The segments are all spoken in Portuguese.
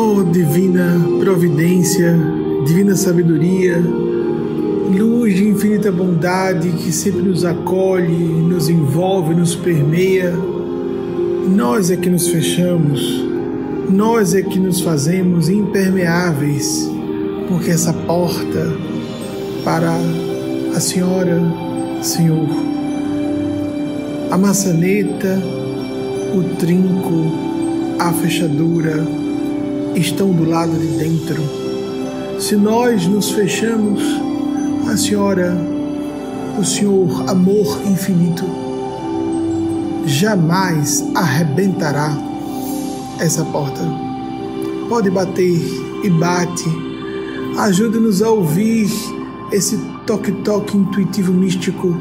Oh, divina providência, divina sabedoria, luz de infinita bondade que sempre nos acolhe, nos envolve, nos permeia. Nós é que nos fechamos, nós é que nos fazemos impermeáveis, porque essa porta para a Senhora, Senhor, a maçaneta, o trinco, a fechadura estão do lado de dentro. Se nós nos fechamos, a Senhora, o Senhor, amor infinito, jamais arrebentará essa porta. Pode bater e bate. Ajude-nos a ouvir esse toque-toque intuitivo místico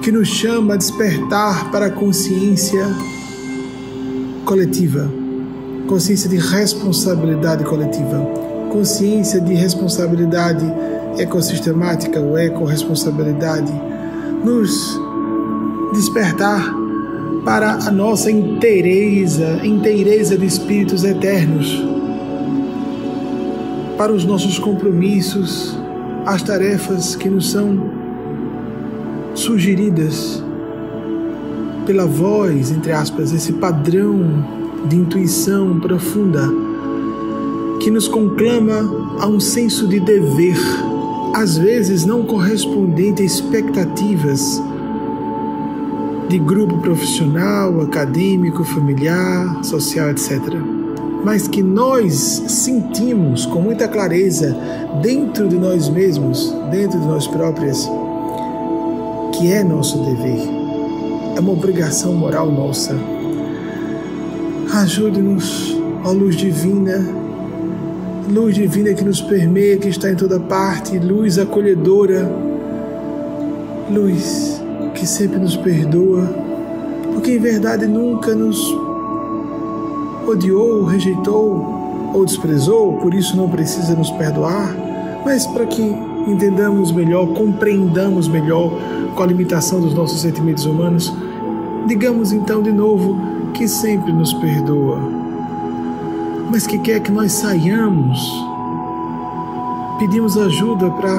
que nos chama a despertar para a consciência coletiva, consciência de responsabilidade coletiva, consciência de responsabilidade ecossistemática ou ecorresponsabilidade, nos despertar para a nossa inteireza, inteireza de espíritos eternos, para os nossos compromissos, as tarefas que nos são sugeridas pela voz, entre aspas, esse padrão de intuição profunda que nos conclama a um senso de dever, às vezes não correspondente a expectativas de grupo profissional, acadêmico, familiar, social, etc. Mas que nós sentimos com muita clareza dentro de nós mesmos, dentro de nós próprios, que é nosso dever, é uma obrigação moral nossa. Ajude-nos, ó luz divina, luz divina que nos permeia, que está em toda parte, luz acolhedora, luz que sempre nos perdoa, porque em verdade nunca nos odiou, rejeitou ou desprezou, por isso não precisa nos perdoar, mas para que entendamos melhor, compreendamos melhor com a limitação dos nossos sentimentos humanos, digamos então de novo que sempre nos perdoa, mas que quer que nós saiamos. Pedimos ajuda para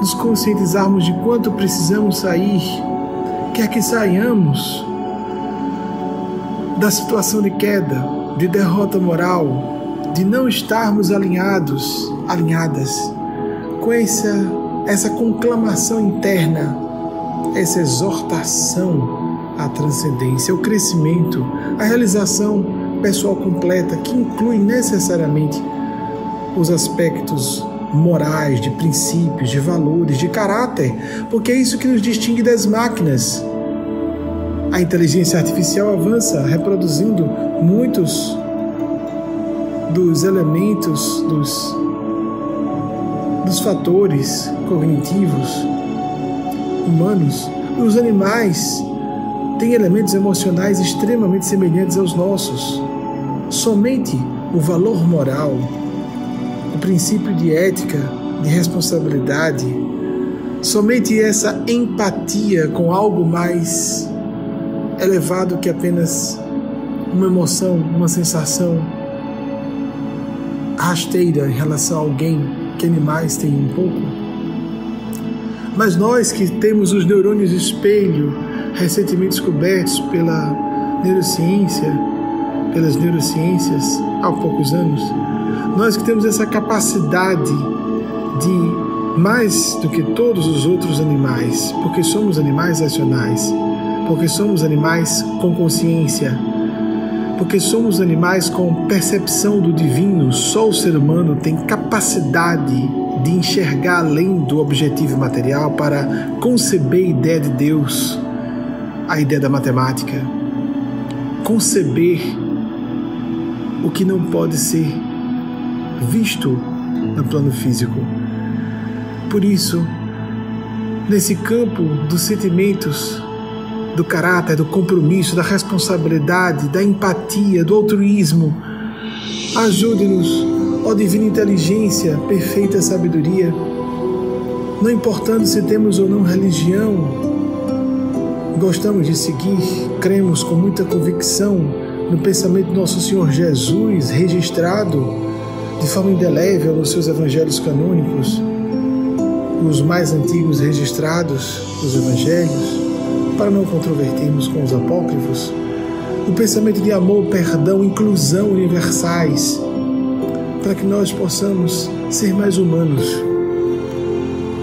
nos conscientizarmos de quanto precisamos sair, quer que saiamos da situação de queda, de derrota moral, de não estarmos alinhados, alinhadas com essa, essa conclamação interna, essa exortação à transcendência, ao crescimento, à realização pessoal completa, que inclui necessariamente os aspectos morais, de princípios, de valores, de caráter, porque é isso que nos distingue das máquinas. A inteligência artificial avança reproduzindo muitos dos elementos, dos, dos fatores cognitivos humanos. Os animais têm elementos emocionais extremamente semelhantes aos nossos. Somente o valor moral, o princípio de ética, de responsabilidade, somente essa empatia com algo mais elevado que apenas uma emoção, uma sensação rasteira em relação a alguém que animais têm um pouco. Mas nós que temos os neurônios espelho recentemente descobertos pela neurociência, pelas neurociências há poucos anos, nós que temos essa capacidade de mais do que todos os outros animais, porque somos animais racionais, porque somos animais com consciência, porque somos animais com percepção do divino, só o ser humano tem capacidade de enxergar além do objetivo material para conceber a ideia de Deus, a ideia da matemática, conceber o que não pode ser visto no plano físico. Por isso, nesse campo dos sentimentos, do caráter, do compromisso, da responsabilidade, da empatia, do altruísmo. Ajude-nos, ó divina inteligência, perfeita sabedoria, não importando se temos ou não religião, gostamos de seguir, cremos com muita convicção no pensamento do nosso Senhor Jesus registrado de forma indelével nos seus evangelhos canônicos, os mais antigos registrados dos evangelhos, para não controvertermos com os apócrifos, o pensamento de amor, perdão, inclusão universais, para que nós possamos ser mais humanos,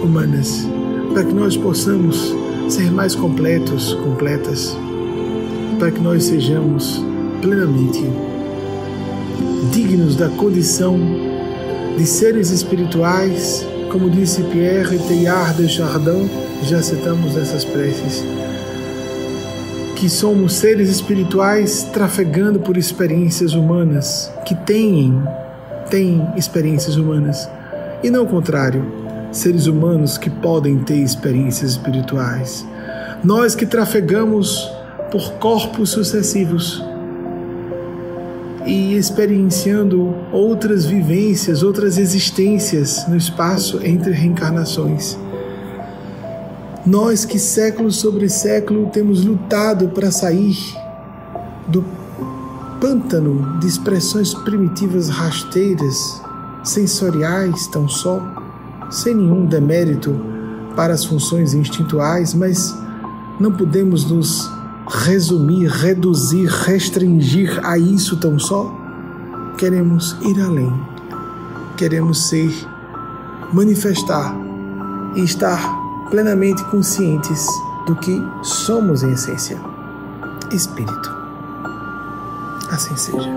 humanas, para que nós possamos ser mais completos, completas, para que nós sejamos plenamente dignos da condição de seres espirituais, como disse Pierre Teilhard de Chardin, já citamos nessas preces, que somos seres espirituais trafegando por experiências humanas, que têm, têm experiências humanas, e não o contrário, seres humanos que podem ter experiências espirituais. Nós que trafegamos por corpos sucessivos, e experienciando outras vivências, outras existências no espaço entre reencarnações. Nós que século sobre século temos lutado para sair do pântano de expressões primitivas rasteiras, sensoriais tão só, sem nenhum demérito para as funções instintuais, mas não podemos nos resumir, reduzir, restringir a isso tão só? Queremos ir além. Queremos ser, manifestar e estar plenamente conscientes do que somos em essência. Espírito. Assim seja.